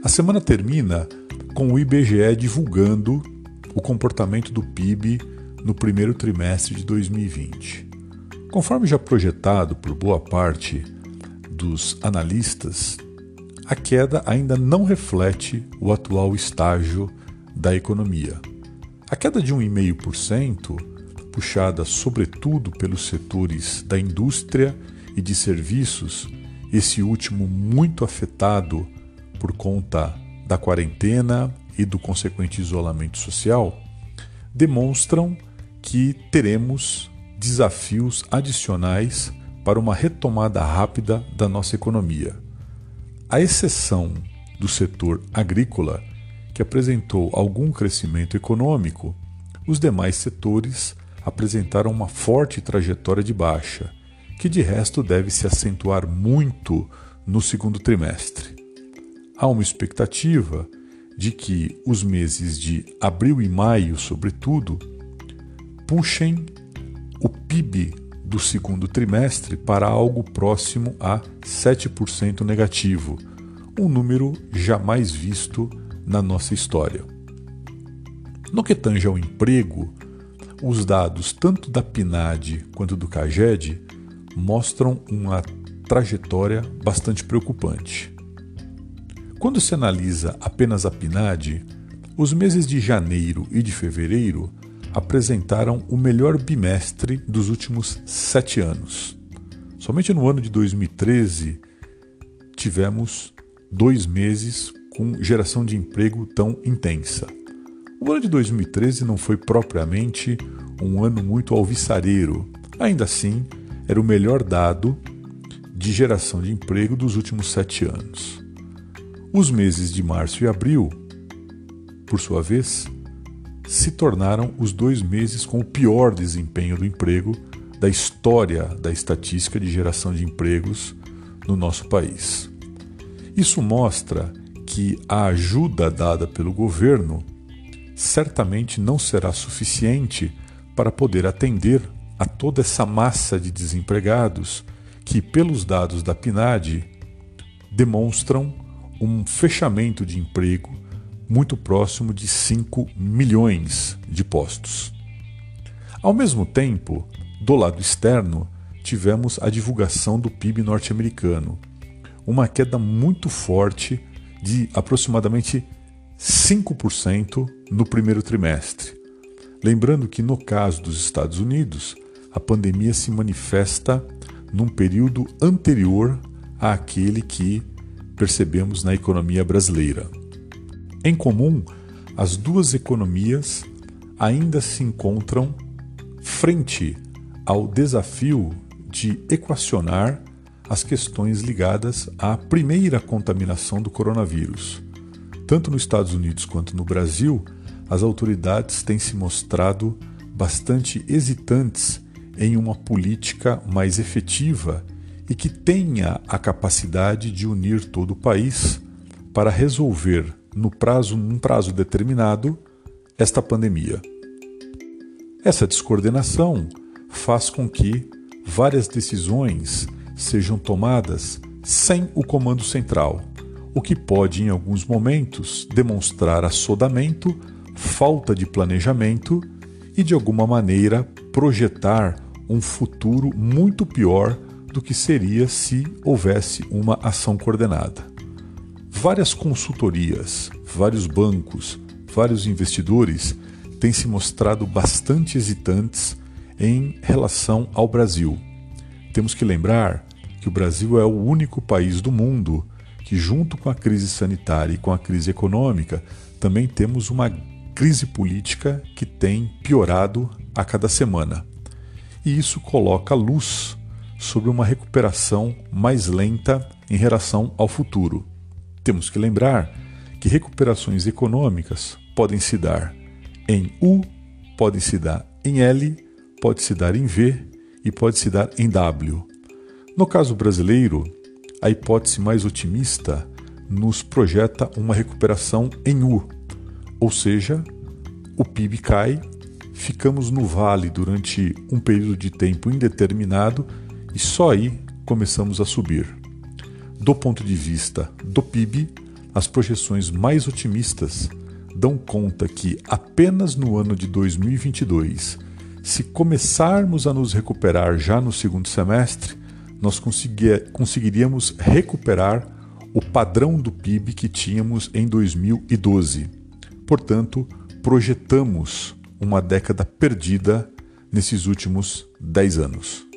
A semana termina com o IBGE divulgando o comportamento do PIB no primeiro trimestre de 2020. Conforme já projetado por boa parte dos analistas, a queda ainda não reflete o atual estágio da economia. A queda de 1,5%, puxada sobretudo pelos setores da indústria e de serviços, esse último muito afetado por conta da quarentena e do consequente isolamento social, demonstram que teremos desafios adicionais para uma retomada rápida da nossa economia. A exceção do setor agrícola, que apresentou algum crescimento econômico, os demais setores apresentaram uma forte trajetória de baixa, que de resto deve se acentuar muito no segundo trimestre. Há uma expectativa de que os meses de abril e maio, sobretudo, puxem o PIB do segundo trimestre para algo próximo a 7% negativo, um número jamais visto na nossa história. No que tange ao emprego, os dados tanto da PNAD quanto do CAGED mostram uma trajetória bastante preocupante. Quando se analisa apenas a PNAD, os meses de janeiro e de fevereiro apresentaram o melhor bimestre dos últimos sete anos. Somente no ano de 2013 tivemos dois meses com geração de emprego tão intensa. O ano de 2013 não foi propriamente um ano muito alvissareiro, ainda assim, era o melhor dado de geração de emprego dos últimos sete anos. Os meses de março e abril, por sua vez, se tornaram os dois meses com o pior desempenho do emprego da história da estatística de geração de empregos no nosso país. Isso mostra que a ajuda dada pelo governo certamente não será suficiente para poder atender a toda essa massa de desempregados que, pelos dados da PNAD, demonstram um fechamento de emprego muito próximo de 5 milhões de postos. Ao mesmo tempo, do lado externo, tivemos a divulgação do PIB norte-americano, uma queda muito forte de aproximadamente 5% no primeiro trimestre. Lembrando que, no caso dos Estados Unidos, a pandemia se manifesta num período anterior àquele que percebemos na economia brasileira. Em comum, as duas economias ainda se encontram frente ao desafio de equacionar as questões ligadas à primeira contaminação do coronavírus. Tanto nos Estados Unidos quanto no Brasil, as autoridades têm se mostrado bastante hesitantes em uma política mais efetiva e que tenha a capacidade de unir todo o país para resolver no prazo, num prazo determinado, esta pandemia. Essa descoordenação faz com que várias decisões sejam tomadas sem o comando central, o que pode, em alguns momentos, demonstrar assodamento, falta de planejamento e, de alguma maneira, projetar um futuro muito pior do que seria se houvesse uma ação coordenada. Várias consultorias, vários bancos, vários investidores têm se mostrado bastante hesitantes em relação ao Brasil. Temos que lembrar que o Brasil é o único país do mundo que, junto com a crise sanitária e com a crise econômica, também temos uma crise política que tem piorado a cada semana. E isso coloca luz sobre uma recuperação mais lenta em relação ao futuro. Temos que lembrar que recuperações econômicas podem se dar em U, podem se dar em L, pode se dar em V e pode se dar em W. No caso brasileiro, a hipótese mais otimista nos projeta uma recuperação em U, ou seja, o PIB cai, ficamos no vale durante um período de tempo indeterminado e só aí começamos a subir. Do ponto de vista do PIB, as projeções mais otimistas dão conta que apenas no ano de 2022, se começarmos a nos recuperar já no segundo semestre, nós conseguiríamos recuperar o padrão do PIB que tínhamos em 2012. Portanto, projetamos uma década perdida nesses últimos 10 anos.